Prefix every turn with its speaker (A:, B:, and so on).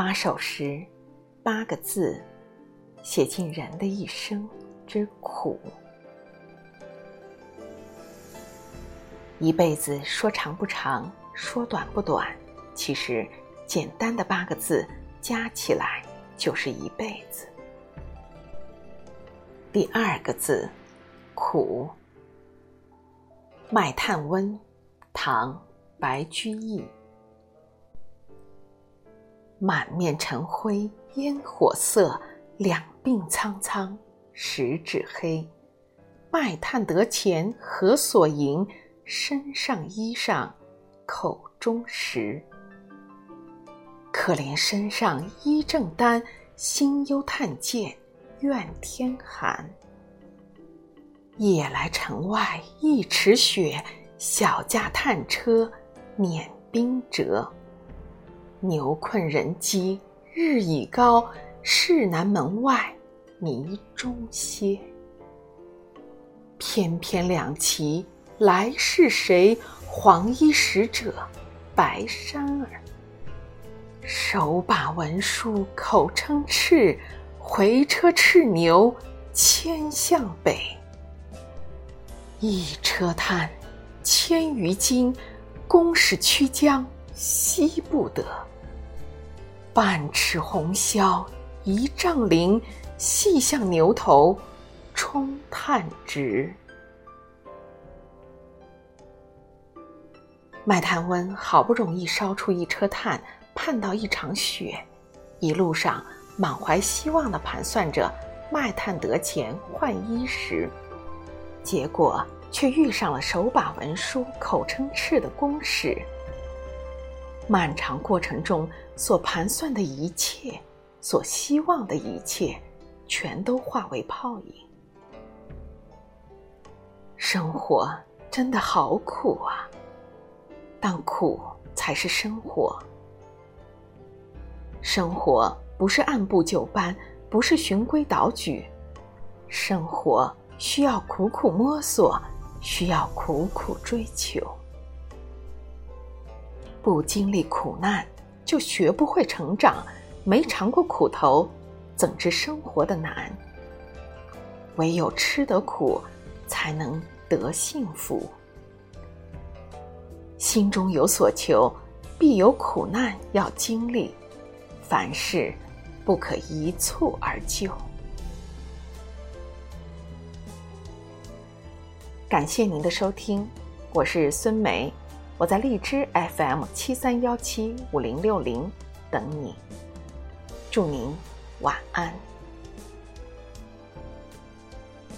A: 八首诗，八个字，写尽人的一生之苦。一辈子说长不长，说短不短，其实简单的八个字加起来就是一辈子。第二个字，苦。卖炭翁，唐，白居易。满面尘灰烟火色，两鬓苍苍十指黑。卖炭得钱何所营？身上衣裳口中食。可怜身上衣正单，心忧炭贱怨天寒。夜来城外一尺雪，小驾炭车碾冰辙。牛困人饥日已高，市南门外泥中歇。翩翩两骑来是谁？黄衣使者白衫儿。手把文书口称敕，回车叱牛牵向北。一车炭，千余斤，宫使驱将惜不得。半尺红绡一丈绫，细向牛头充炭直。卖炭翁好不容易烧出一车炭，盼到一场雪，一路上满怀希望地盘算着卖炭得钱换衣食。结果却遇上了手把文书、口称敕的公使。漫长过程中所盘算的一切、所希望的一切，全都化为泡影。生活真的好苦啊！但苦才是生活。生活不是按部就班，不是循规蹈矩，生活。需要苦苦摸索，需要苦苦追求。不经历苦难，就学不会成长；没尝过苦头，怎知生活的难？唯有吃得苦，才能得幸福。心中有所求，必有苦难要经历。凡事不可一蹴而就。感谢您的收听，我是孙梅，我在荔枝 FM 七三幺七五零六零等你，祝您晚安。